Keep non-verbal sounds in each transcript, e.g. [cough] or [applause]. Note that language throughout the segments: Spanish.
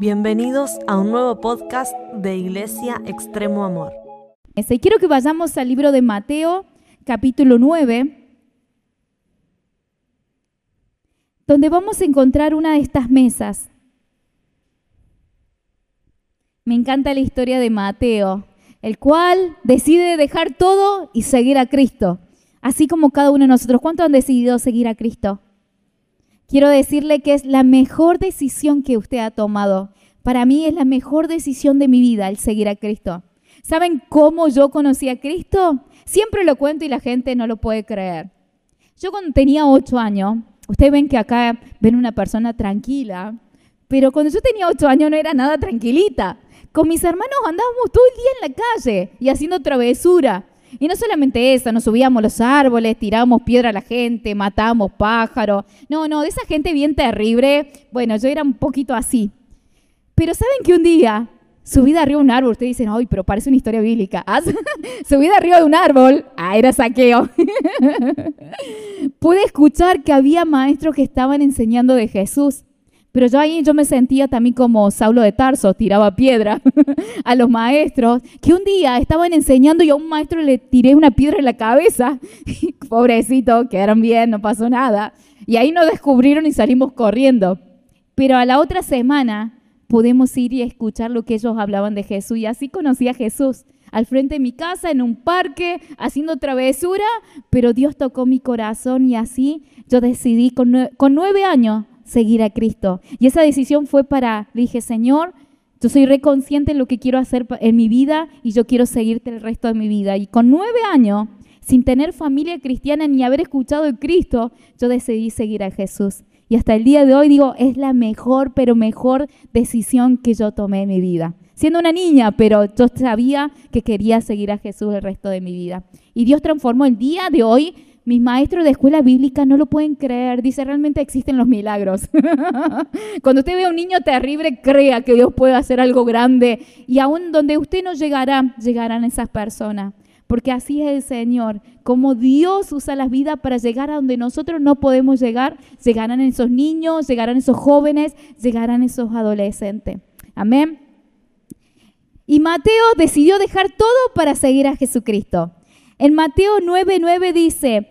Bienvenidos a un nuevo podcast de Iglesia Extremo Amor. Y quiero que vayamos al libro de Mateo, capítulo 9, donde vamos a encontrar una de estas mesas. Me encanta la historia de Mateo, el cual decide dejar todo y seguir a Cristo, así como cada uno de nosotros. ¿Cuántos han decidido seguir a Cristo? Quiero decirle que es la mejor decisión que usted ha tomado. Para mí es la mejor decisión de mi vida el seguir a Cristo. ¿Saben cómo yo conocí a Cristo? Siempre lo cuento y la gente no lo puede creer. Yo cuando tenía ocho años, ustedes ven que acá ven una persona tranquila, pero cuando yo tenía ocho años no era nada tranquilita. Con mis hermanos andábamos todo el día en la calle y haciendo travesura. Y no solamente eso, nos subíamos los árboles, tirábamos piedra a la gente, matábamos pájaros. No, no, de esa gente bien terrible. Bueno, yo era un poquito así. Pero ¿saben que un día subí de arriba de un árbol? Ustedes dicen, ay, pero parece una historia bíblica. [laughs] Subí de arriba de un árbol. Ah, era saqueo. [laughs] Pude escuchar que había maestros que estaban enseñando de Jesús. Pero yo ahí yo me sentía también como Saulo de Tarso, tiraba piedra [laughs] a los maestros, que un día estaban enseñando y a un maestro le tiré una piedra en la cabeza. [laughs] Pobrecito, quedaron bien, no pasó nada. Y ahí nos descubrieron y salimos corriendo. Pero a la otra semana pudimos ir y escuchar lo que ellos hablaban de Jesús. Y así conocí a Jesús al frente de mi casa, en un parque, haciendo travesura, pero Dios tocó mi corazón y así yo decidí con nueve años seguir a Cristo. Y esa decisión fue para, le dije, Señor, yo soy reconsciente de lo que quiero hacer en mi vida y yo quiero seguirte el resto de mi vida. Y con nueve años, sin tener familia cristiana ni haber escuchado de Cristo, yo decidí seguir a Jesús. Y hasta el día de hoy digo, es la mejor, pero mejor decisión que yo tomé en mi vida. Siendo una niña, pero yo sabía que quería seguir a Jesús el resto de mi vida. Y Dios transformó el día de hoy mis maestros de escuela bíblica no lo pueden creer. Dice, realmente existen los milagros. [laughs] Cuando usted ve a un niño terrible, crea que Dios puede hacer algo grande. Y aún donde usted no llegará, llegarán esas personas. Porque así es el Señor. Como Dios usa las vidas para llegar a donde nosotros no podemos llegar, llegarán esos niños, llegarán esos jóvenes, llegarán esos adolescentes. Amén. Y Mateo decidió dejar todo para seguir a Jesucristo. En Mateo 9:9 dice,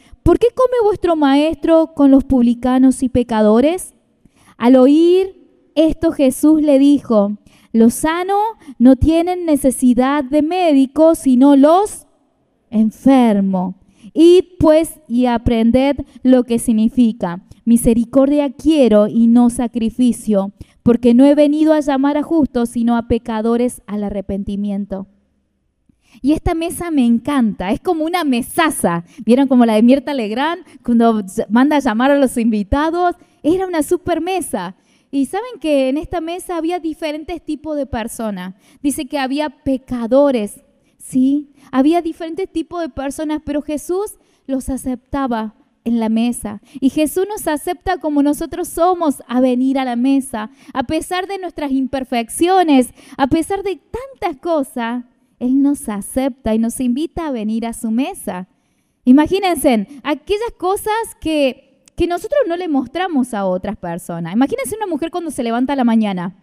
¿por qué come vuestro maestro con los publicanos y pecadores? Al oír esto Jesús le dijo, los sanos no tienen necesidad de médicos, sino los enfermos. Id pues y aprended lo que significa. Misericordia quiero y no sacrificio, porque no he venido a llamar a justos, sino a pecadores al arrepentimiento. Y esta mesa me encanta, es como una mesaza. ¿Vieron como la de Mierta Legrand cuando manda a llamar a los invitados? Era una super mesa. Y saben que en esta mesa había diferentes tipos de personas. Dice que había pecadores, ¿sí? Había diferentes tipos de personas, pero Jesús los aceptaba en la mesa. Y Jesús nos acepta como nosotros somos a venir a la mesa, a pesar de nuestras imperfecciones, a pesar de tantas cosas. Él nos acepta y nos invita a venir a su mesa. Imagínense aquellas cosas que, que nosotros no le mostramos a otras personas. Imagínense una mujer cuando se levanta a la mañana,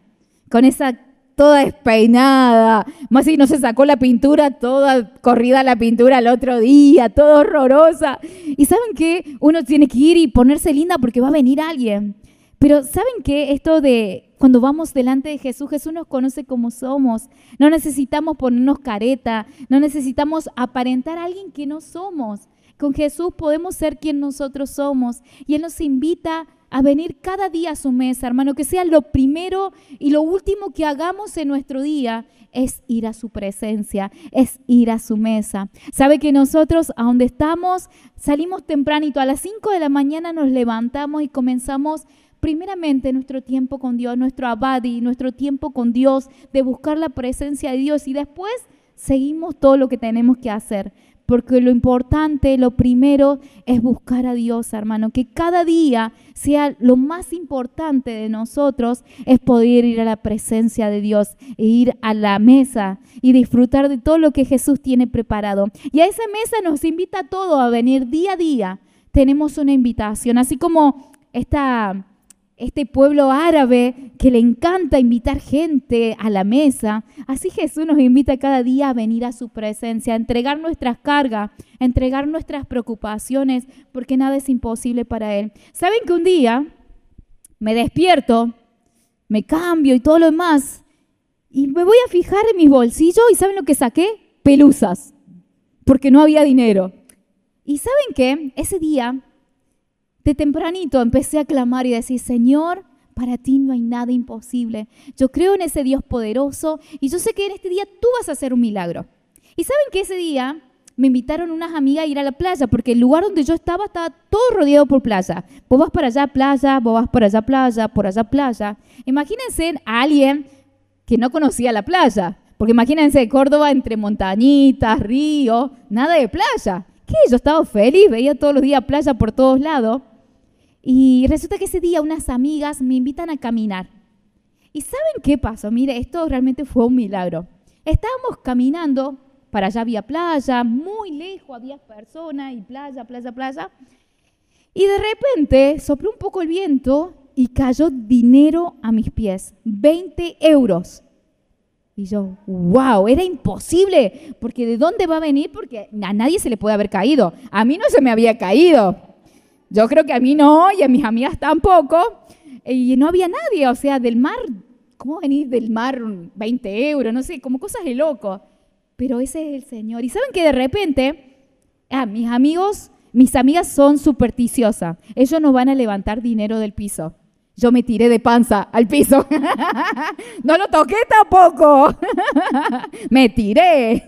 con esa toda despeinada, más si no se sacó la pintura, toda corrida la pintura el otro día, todo horrorosa. Y saben que uno tiene que ir y ponerse linda porque va a venir alguien. Pero ¿saben qué? Esto de cuando vamos delante de Jesús, Jesús nos conoce como somos. No necesitamos ponernos careta, no necesitamos aparentar a alguien que no somos. Con Jesús podemos ser quien nosotros somos. Y Él nos invita a venir cada día a su mesa, hermano, que sea lo primero y lo último que hagamos en nuestro día es ir a su presencia, es ir a su mesa. Sabe que nosotros, a donde estamos, salimos tempranito, a las 5 de la mañana nos levantamos y comenzamos primeramente nuestro tiempo con Dios, nuestro abadi, nuestro tiempo con Dios, de buscar la presencia de Dios y después seguimos todo lo que tenemos que hacer. Porque lo importante, lo primero es buscar a Dios, hermano. Que cada día sea lo más importante de nosotros es poder ir a la presencia de Dios e ir a la mesa y disfrutar de todo lo que Jesús tiene preparado. Y a esa mesa nos invita a todos a venir día a día. Tenemos una invitación, así como esta este pueblo árabe que le encanta invitar gente a la mesa. Así Jesús nos invita cada día a venir a su presencia, a entregar nuestras cargas, a entregar nuestras preocupaciones, porque nada es imposible para Él. ¿Saben que un día me despierto, me cambio y todo lo demás, y me voy a fijar en mis bolsillos y ¿saben lo que saqué? Pelusas, porque no había dinero. ¿Y saben qué? Ese día de tempranito empecé a clamar y decir, Señor, para ti no hay nada imposible. Yo creo en ese Dios poderoso y yo sé que en este día tú vas a hacer un milagro. Y saben que ese día me invitaron unas amigas a ir a la playa porque el lugar donde yo estaba estaba todo rodeado por playa. Vos vas para allá playa, vos vas para allá playa, por allá playa. Imagínense a alguien que no conocía la playa. Porque imagínense Córdoba entre montañitas, ríos, nada de playa. ¿Qué? Yo estaba feliz, veía todos los días playa por todos lados. Y resulta que ese día unas amigas me invitan a caminar. ¿Y saben qué pasó? Mire, esto realmente fue un milagro. Estábamos caminando, para allá había playa, muy lejos había personas y playa, playa, playa. Y de repente sopló un poco el viento y cayó dinero a mis pies, 20 euros. Y yo, wow, era imposible, porque ¿de dónde va a venir? Porque a nadie se le puede haber caído. A mí no se me había caído. Yo creo que a mí no y a mis amigas tampoco. Y no había nadie, o sea, del mar, ¿cómo venir del mar 20 euros? No sé, como cosas de loco. Pero ese es el Señor. Y saben que de repente, ah, mis amigos, mis amigas son supersticiosas. Ellos no van a levantar dinero del piso. Yo me tiré de panza al piso. [laughs] no lo toqué tampoco. [laughs] me tiré.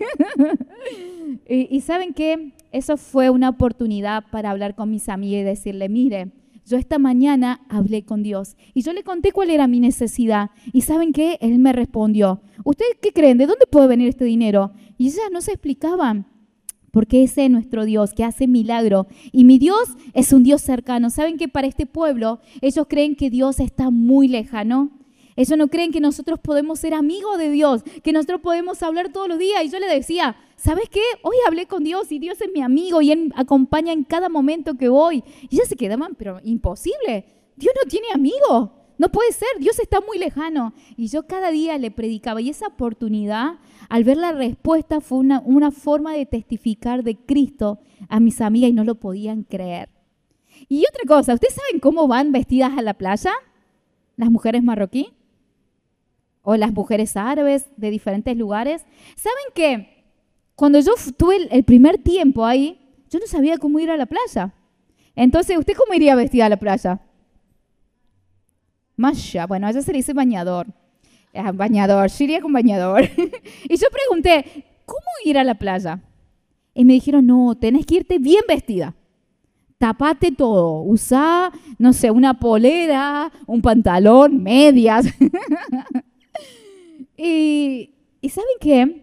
[laughs] y, y saben qué? Eso fue una oportunidad para hablar con mis amigas y decirle, mire, yo esta mañana hablé con Dios y yo le conté cuál era mi necesidad. ¿Y saben qué? Él me respondió, ¿ustedes qué creen? ¿De dónde puede venir este dinero? Y ellas no se explicaban. Porque ese es nuestro Dios que hace milagro. Y mi Dios es un Dios cercano. ¿Saben que para este pueblo ellos creen que Dios está muy lejano? Ellos no creen que nosotros podemos ser amigos de Dios, que nosotros podemos hablar todos los días. Y yo le decía, ¿sabes qué? Hoy hablé con Dios y Dios es mi amigo y Él acompaña en cada momento que voy. Y ya se quedaban, pero imposible. Dios no tiene amigo. No puede ser, Dios está muy lejano. Y yo cada día le predicaba y esa oportunidad, al ver la respuesta, fue una, una forma de testificar de Cristo a mis amigas y no lo podían creer. Y otra cosa, ¿ustedes saben cómo van vestidas a la playa? Las mujeres marroquí o las mujeres árabes de diferentes lugares. ¿Saben qué? Cuando yo tuve el primer tiempo ahí, yo no sabía cómo ir a la playa. Entonces, ¿usted cómo iría vestida a la playa? Masha, bueno, allá se le dice bañador. Ah, bañador, yo iría con bañador. [laughs] y yo pregunté, ¿cómo ir a la playa? Y me dijeron, no, tenés que irte bien vestida. Tapate todo. Usá, no sé, una polera, un pantalón, medias. [laughs] y, ¿Y saben qué?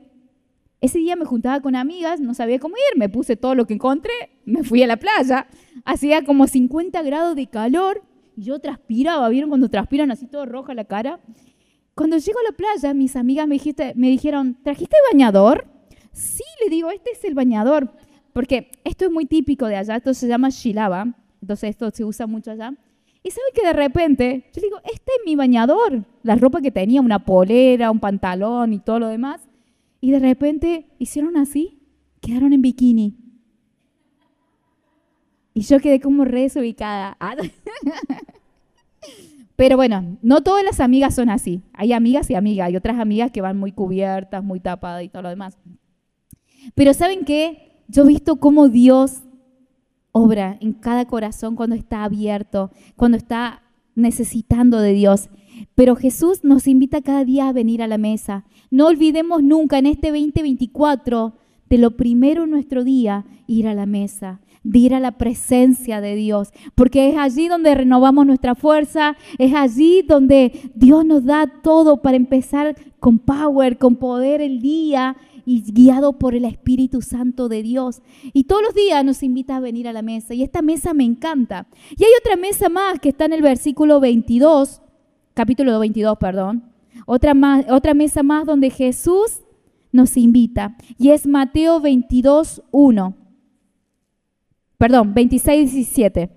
Ese día me juntaba con amigas, no sabía cómo ir, me puse todo lo que encontré, me fui a la playa, hacía como 50 grados de calor y yo transpiraba, ¿vieron cuando transpiran así todo roja la cara? Cuando llego a la playa, mis amigas me, dijiste, me dijeron, ¿trajiste bañador? Sí, le digo, este es el bañador, porque esto es muy típico de allá, esto se llama shilaba, entonces esto se usa mucho allá. Y sabe que de repente, yo digo, este es mi bañador, la ropa que tenía, una polera, un pantalón y todo lo demás. Y de repente hicieron así, quedaron en bikini. Y yo quedé como re desubicada. [laughs] Pero bueno, no todas las amigas son así. Hay amigas y amigas. Hay otras amigas que van muy cubiertas, muy tapadas y todo lo demás. Pero ¿saben qué? Yo he visto cómo Dios obra en cada corazón cuando está abierto, cuando está necesitando de Dios. Pero Jesús nos invita cada día a venir a la mesa. No olvidemos nunca en este 2024 de lo primero en nuestro día, ir a la mesa. ir a la presencia de Dios, porque es allí donde renovamos nuestra fuerza, es allí donde Dios nos da todo para empezar con power, con poder el día y guiado por el Espíritu Santo de Dios. Y todos los días nos invita a venir a la mesa y esta mesa me encanta. Y hay otra mesa más que está en el versículo 22, capítulo 22, perdón. Otra, más, otra mesa más donde Jesús nos invita y es Mateo 22, 1. Perdón, 26, 17.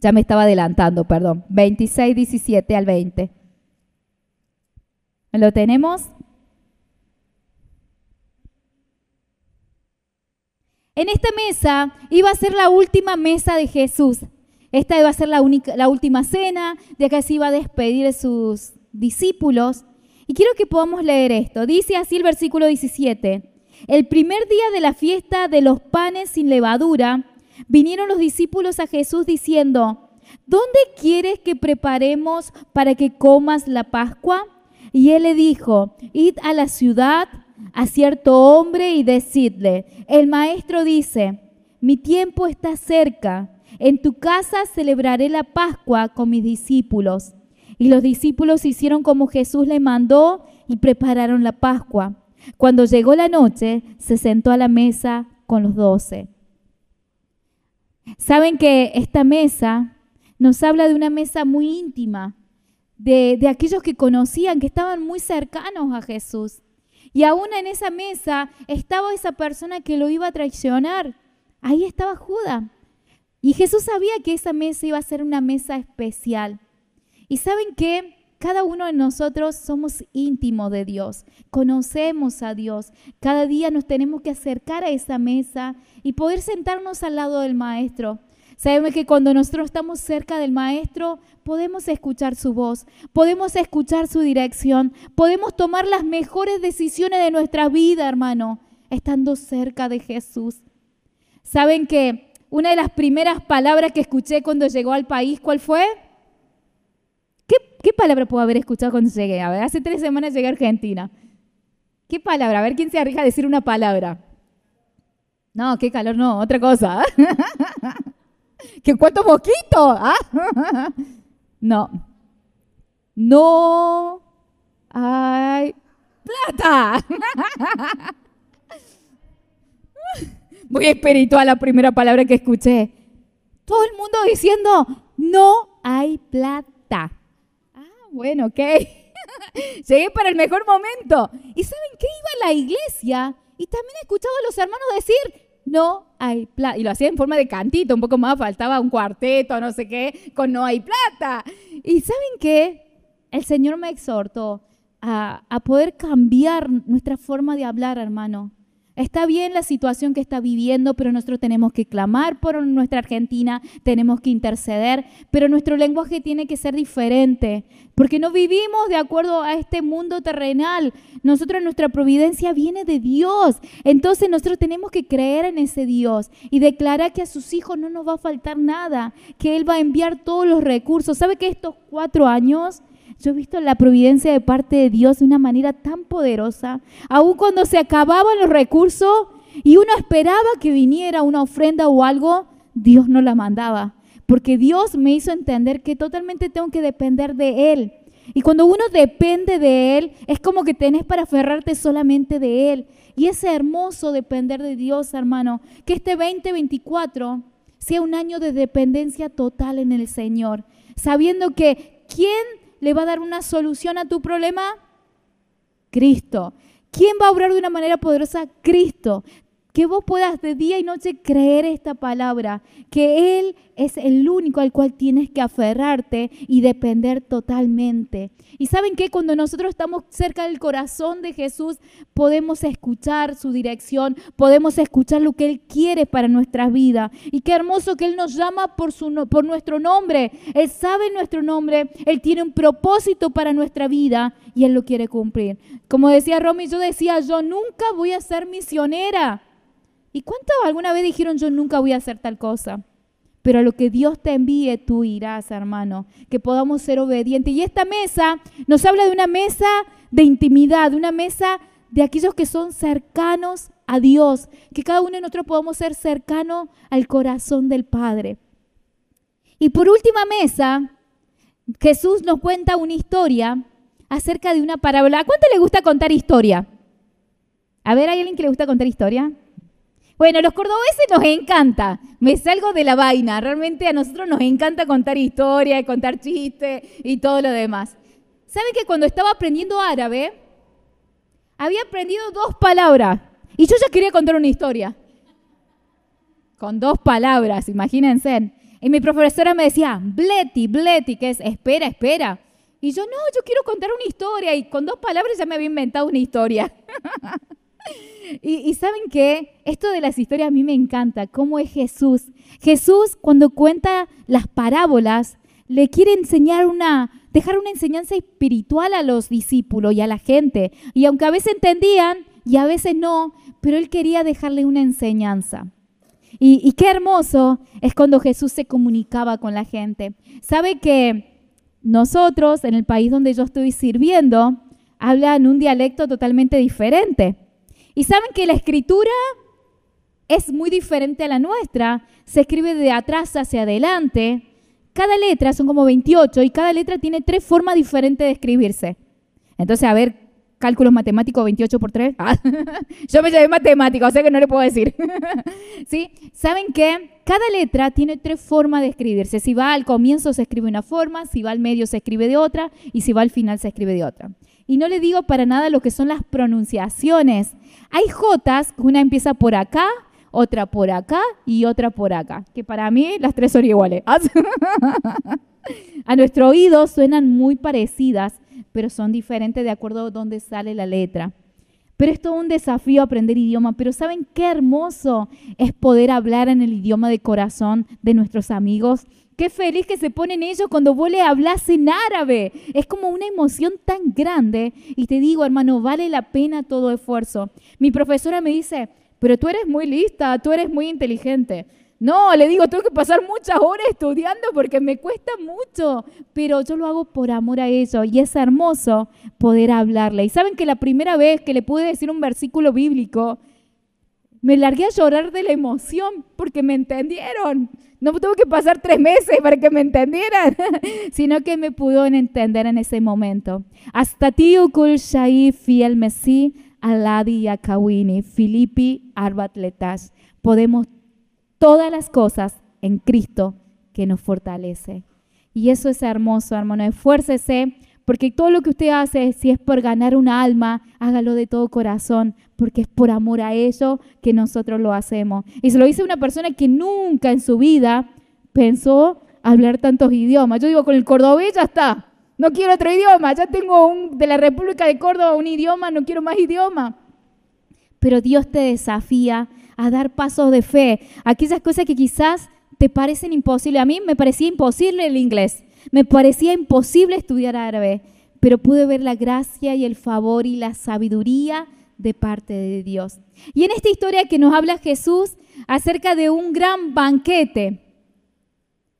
Ya me estaba adelantando, perdón. 26, 17 al 20. ¿Lo tenemos? En esta mesa iba a ser la última mesa de Jesús. Esta iba a ser la, única, la última cena, de acá se iba a despedir de sus discípulos. Y quiero que podamos leer esto. Dice así el versículo 17. El primer día de la fiesta de los panes sin levadura, vinieron los discípulos a Jesús diciendo, ¿dónde quieres que preparemos para que comas la Pascua? Y él le dijo, id a la ciudad a cierto hombre y decidle, el maestro dice, mi tiempo está cerca, en tu casa celebraré la Pascua con mis discípulos. Y los discípulos hicieron como Jesús le mandó y prepararon la Pascua. Cuando llegó la noche, se sentó a la mesa con los doce. Saben que esta mesa nos habla de una mesa muy íntima, de, de aquellos que conocían, que estaban muy cercanos a Jesús. Y aún en esa mesa estaba esa persona que lo iba a traicionar. Ahí estaba Judas. Y Jesús sabía que esa mesa iba a ser una mesa especial. Y saben que cada uno de nosotros somos íntimos de Dios, conocemos a Dios. Cada día nos tenemos que acercar a esa mesa y poder sentarnos al lado del Maestro. Sabemos que cuando nosotros estamos cerca del Maestro, podemos escuchar su voz, podemos escuchar su dirección, podemos tomar las mejores decisiones de nuestra vida, hermano, estando cerca de Jesús. ¿Saben que una de las primeras palabras que escuché cuando llegó al país, cuál fue? ¿Qué, palabra puedo haber escuchado cuando llegué? A ver, hace tres semanas llegué a Argentina. ¿Qué palabra? A ver, ¿quién se arriesga a decir una palabra? No, qué calor, no, otra cosa. [laughs] ¿Que cuánto poquito? ¿Ah? [laughs] No. No hay plata. [laughs] Muy espiritual la primera palabra que escuché. Todo el mundo diciendo, no hay plata. Ah, bueno, ok. [laughs] Llegué para el mejor momento. ¿Y saben qué? Iba a la iglesia y también he escuchado a los hermanos decir, no hay plata. Y lo hacía en forma de cantito, un poco más, faltaba un cuarteto, no sé qué, con no hay plata. Y ¿saben qué? El Señor me exhortó a, a poder cambiar nuestra forma de hablar, hermano. Está bien la situación que está viviendo, pero nosotros tenemos que clamar por nuestra Argentina, tenemos que interceder, pero nuestro lenguaje tiene que ser diferente, porque no vivimos de acuerdo a este mundo terrenal. Nosotros nuestra providencia viene de Dios. Entonces nosotros tenemos que creer en ese Dios y declarar que a sus hijos no nos va a faltar nada, que Él va a enviar todos los recursos. ¿Sabe que estos cuatro años yo he visto la providencia de parte de Dios de una manera tan poderosa. Aun cuando se acababan los recursos y uno esperaba que viniera una ofrenda o algo, Dios no la mandaba. Porque Dios me hizo entender que totalmente tengo que depender de Él. Y cuando uno depende de Él, es como que tenés para aferrarte solamente de Él. Y es hermoso depender de Dios, hermano. Que este 2024 sea un año de dependencia total en el Señor. Sabiendo que ¿quién le va a dar una solución a tu problema? Cristo. ¿Quién va a obrar de una manera poderosa? Cristo que vos puedas de día y noche creer esta palabra, que Él es el único al cual tienes que aferrarte y depender totalmente. Y saben que cuando nosotros estamos cerca del corazón de Jesús, podemos escuchar su dirección, podemos escuchar lo que Él quiere para nuestra vida. Y qué hermoso que Él nos llama por, por nuestro nombre. Él sabe nuestro nombre, Él tiene un propósito para nuestra vida y Él lo quiere cumplir. Como decía Romy, yo decía, yo nunca voy a ser misionera. ¿Y cuántos alguna vez dijeron yo nunca voy a hacer tal cosa? Pero a lo que Dios te envíe, tú irás, hermano. Que podamos ser obedientes. Y esta mesa nos habla de una mesa de intimidad, de una mesa de aquellos que son cercanos a Dios, que cada uno de nosotros podamos ser cercano al corazón del Padre. Y por última mesa, Jesús nos cuenta una historia acerca de una parábola. ¿A cuánto le gusta contar historia? A ver, ¿hay alguien que le gusta contar historia? Bueno, los cordobeses nos encanta. Me salgo de la vaina. Realmente a nosotros nos encanta contar historia, contar chistes y todo lo demás. ¿Saben que cuando estaba aprendiendo árabe, había aprendido dos palabras? Y yo ya quería contar una historia. Con dos palabras, imagínense. Y mi profesora me decía, bleti, bleti, que es espera, espera. Y yo, no, yo quiero contar una historia. Y con dos palabras ya me había inventado una historia. [laughs] Y, saben que esto de las historias a mí me encanta, cómo es Jesús. Jesús cuando cuenta las parábolas, le quiere enseñar una, dejar una enseñanza espiritual a los discípulos y a la gente. Y aunque a veces entendían y a veces no, pero él quería dejarle una enseñanza. Y, y, qué hermoso es cuando Jesús se comunicaba con la gente. Sabe que nosotros, en el país donde yo estoy sirviendo, hablan un dialecto totalmente diferente. Y saben que la escritura es muy diferente a la nuestra. Se escribe de atrás hacia adelante. Cada letra son como 28 y cada letra tiene tres formas diferentes de escribirse. Entonces, a ver, cálculos matemáticos 28 por 3. Ah, [laughs] yo me llamé matemático, o sea que no le puedo decir. [laughs] ¿Sí? ¿Saben que Cada letra tiene tres formas de escribirse. Si va al comienzo se escribe una forma, si va al medio se escribe de otra y si va al final se escribe de otra. Y no le digo para nada lo que son las pronunciaciones. Hay Jotas, una empieza por acá, otra por acá y otra por acá, que para mí las tres son iguales. [laughs] a nuestro oído suenan muy parecidas, pero son diferentes de acuerdo a dónde sale la letra. Pero es todo un desafío aprender idioma. Pero ¿saben qué hermoso es poder hablar en el idioma de corazón de nuestros amigos? Qué feliz que se ponen ellos cuando vos le hablas en árabe. Es como una emoción tan grande. Y te digo, hermano, vale la pena todo esfuerzo. Mi profesora me dice, pero tú eres muy lista, tú eres muy inteligente. No, le digo, tengo que pasar muchas horas estudiando porque me cuesta mucho, pero yo lo hago por amor a ellos y es hermoso poder hablarle. Y saben que la primera vez que le pude decir un versículo bíblico, me largué a llorar de la emoción porque me entendieron. No tuve que pasar tres meses para que me entendieran, [laughs] sino que me pudieron entender en ese momento. Hasta ti ukul shai fiel mesí aladi yakawini filipi arbatletas. Podemos todas las cosas en Cristo que nos fortalece. Y eso es hermoso, hermano. Esfuércese porque todo lo que usted hace, si es por ganar una alma, hágalo de todo corazón, porque es por amor a ello que nosotros lo hacemos. Y se lo dice una persona que nunca en su vida pensó hablar tantos idiomas. Yo digo, con el cordobés ya está. No quiero otro idioma. Ya tengo un, de la República de Córdoba un idioma, no quiero más idioma. Pero Dios te desafía a dar pasos de fe. Aquellas cosas que quizás te parecen imposibles. A mí me parecía imposible el inglés. Me parecía imposible estudiar árabe, pero pude ver la gracia y el favor y la sabiduría de parte de Dios. Y en esta historia que nos habla Jesús acerca de un gran banquete,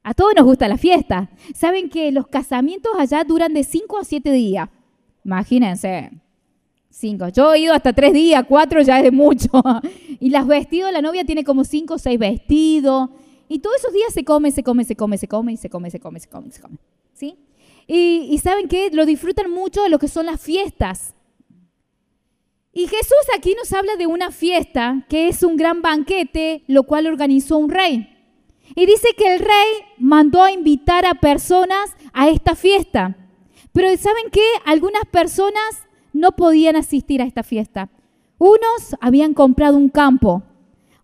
a todos nos gusta la fiesta. Saben que los casamientos allá duran de 5 a 7 días. Imagínense. Cinco. Yo he ido hasta tres días, cuatro ya es mucho. [laughs] Y los vestidos, la novia tiene como cinco o seis vestidos. Y todos esos días se come, se come, se come, se come, y se come, se come, se come, se come. ¿Sí? Y, saben que lo disfrutan mucho de lo que son las fiestas. Y Jesús aquí nos habla de una fiesta que es un gran banquete, lo cual organizó un rey. Y dice que el rey mandó a invitar a personas a esta fiesta. Pero ¿saben qué? Algunas personas no podían asistir a esta fiesta. Unos habían comprado un campo,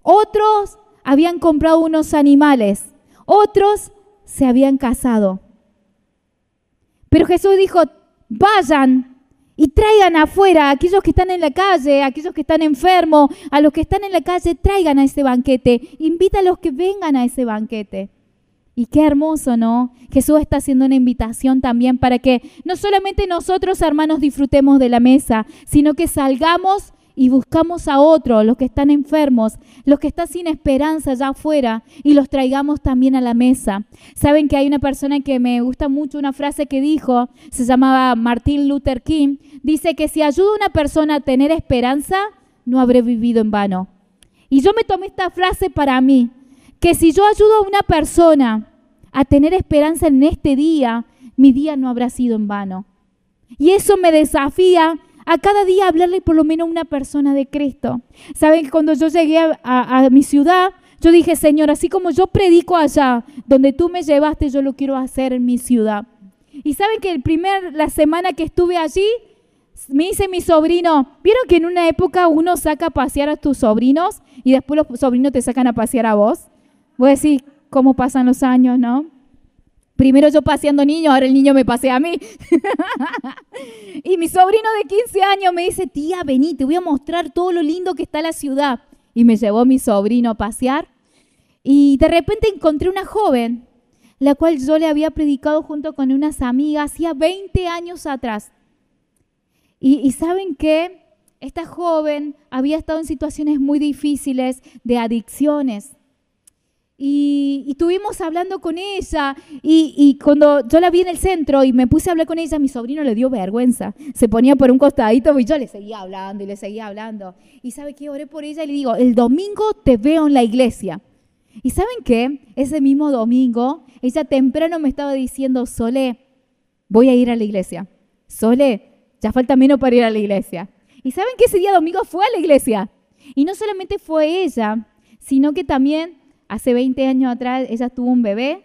otros habían comprado unos animales, otros se habían casado. Pero Jesús dijo, vayan y traigan afuera a aquellos que están en la calle, a aquellos que están enfermos, a los que están en la calle, traigan a ese banquete, invita a los que vengan a ese banquete. Y qué hermoso, ¿no? Jesús está haciendo una invitación también para que no solamente nosotros, hermanos, disfrutemos de la mesa, sino que salgamos y buscamos a otros, los que están enfermos, los que están sin esperanza allá afuera, y los traigamos también a la mesa. Saben que hay una persona que me gusta mucho, una frase que dijo, se llamaba Martin Luther King, dice que si ayuda a una persona a tener esperanza, no habré vivido en vano. Y yo me tomé esta frase para mí, que si yo ayudo a una persona a tener esperanza en este día, mi día no habrá sido en vano. Y eso me desafía a cada día hablarle por lo menos una persona de Cristo. Saben que cuando yo llegué a, a, mi ciudad, yo dije, Señor, así como yo predico allá, donde tú me llevaste, yo lo quiero hacer en mi ciudad. Y saben que el primer, la semana que estuve allí, me dice mi sobrino, ¿vieron que en una época uno saca a pasear a tus sobrinos y después los sobrinos te sacan a pasear a vos? Voy a decir, ¿cómo pasan los años, no? Primero yo paseando niños, ahora el niño me pasea a mí. [laughs] y mi sobrino de 15 años me dice, tía, vení, te voy a mostrar todo lo lindo que está la ciudad. Y me llevó mi sobrino a pasear. Y de repente encontré una joven, la cual yo le había predicado junto con unas amigas hacía 20 años atrás. Y, y saben qué? Esta joven había estado en situaciones muy difíciles de adicciones y, estuvimos hablando con ella y, cuando yo la vi en el centro y me puse a hablar con ella, mi sobrino le dio vergüenza. Se ponía por un costadito y yo le seguía hablando y le seguía hablando. Y sabe que oré por ella y le digo, el domingo te veo en la iglesia. Y saben qué, ese mismo domingo, ella temprano me estaba diciendo, Sole, voy a ir a la iglesia. Sole, ya falta menos para ir a la iglesia. Y saben que ese día domingo fue a la iglesia. Y no solamente fue ella, sino que también hace 20 años atrás ella tuvo un bebé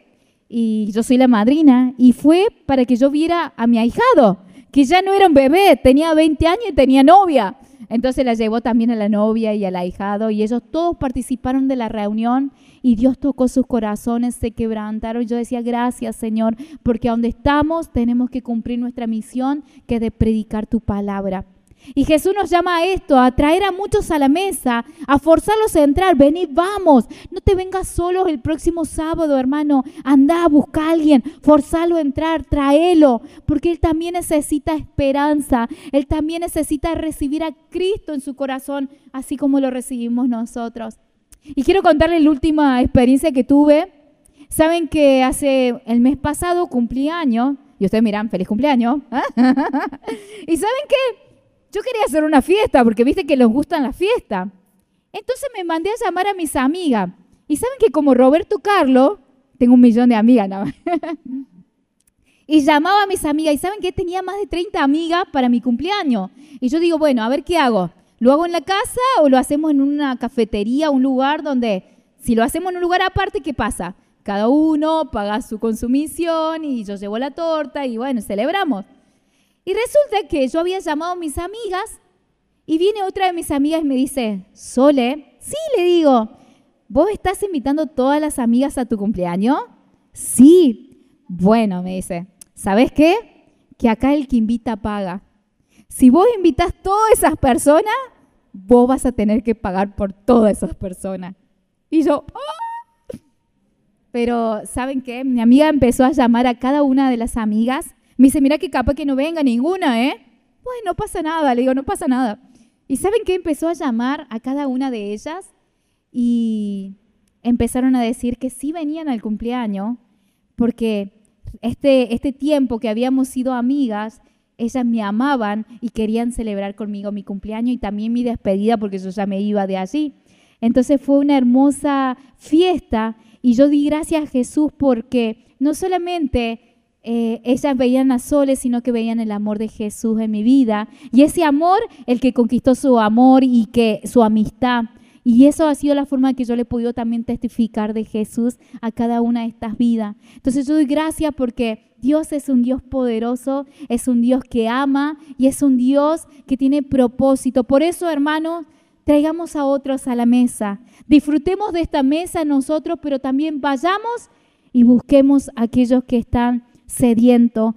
y yo soy la madrina y fue para que yo viera a mi ahijado, que ya no era un bebé, tenía 20 años y tenía novia. Entonces la llevó también a la novia y al ahijado y ellos todos participaron de la reunión y Dios tocó sus corazones, se quebrantaron. Yo decía, gracias Señor, porque donde estamos tenemos que cumplir nuestra misión, que es de predicar tu palabra. Y Jesús nos llama a esto, a traer a muchos a la mesa, a forzarlos a entrar. Venid, vamos. No te vengas solos el próximo sábado, hermano. Anda, busca a alguien, forzalo a entrar, tráelo, porque él también necesita esperanza. Él también necesita recibir a Cristo en su corazón, así como lo recibimos nosotros. Y quiero contarles la última experiencia que tuve. Saben que hace el mes pasado cumplí año, y ustedes miran, feliz cumpleaños. [laughs] ¿Y saben qué? Yo quería hacer una fiesta porque viste que les gustan las fiestas. Entonces me mandé a llamar a mis amigas. Y saben que como Roberto Carlos, tengo un millón de amigas nada más. [laughs] y llamaba a mis amigas. Y saben que tenía más de 30 amigas para mi cumpleaños. Y yo digo, bueno, a ver qué hago. ¿Lo hago en la casa o lo hacemos en una cafetería, un lugar donde, si lo hacemos en un lugar aparte, ¿qué pasa? Cada uno paga su consumición y yo llevo la torta y bueno, celebramos. Y resulta que yo había llamado a mis amigas y viene otra de mis amigas y me dice, Sole, sí, le digo, ¿vos estás invitando todas las amigas a tu cumpleaños? Sí. Bueno, me dice, ¿sabes qué? Que acá el que invita paga. Si vos invitas todas esas personas, vos vas a tener que pagar por todas esas personas. Y yo, ¡Oh! pero ¿saben qué? Mi amiga empezó a llamar a cada una de las amigas me dice, mira que capaz que no venga ninguna, ¿eh? Pues no pasa nada, le digo, no pasa nada. ¿Y saben qué? Empezó a llamar a cada una de ellas y empezaron a decir que sí venían al cumpleaños porque este, este tiempo que habíamos sido amigas, ellas me amaban y querían celebrar conmigo mi cumpleaños y también mi despedida porque yo ya me iba de allí. Entonces fue una hermosa fiesta y yo di gracias a Jesús porque no solamente eh, ellas veían a Sole, sino que veían el amor de Jesús en mi vida. Y ese amor, el que conquistó su amor y que su amistad. Y eso ha sido la forma que yo le he podido también testificar de Jesús a cada una de estas vidas. Entonces yo doy gracias porque Dios es un Dios poderoso, es un Dios que ama y es un Dios que tiene propósito. Por eso, hermanos, traigamos a otros a la mesa. Disfrutemos de esta mesa nosotros, pero también vayamos y busquemos a aquellos que están sediento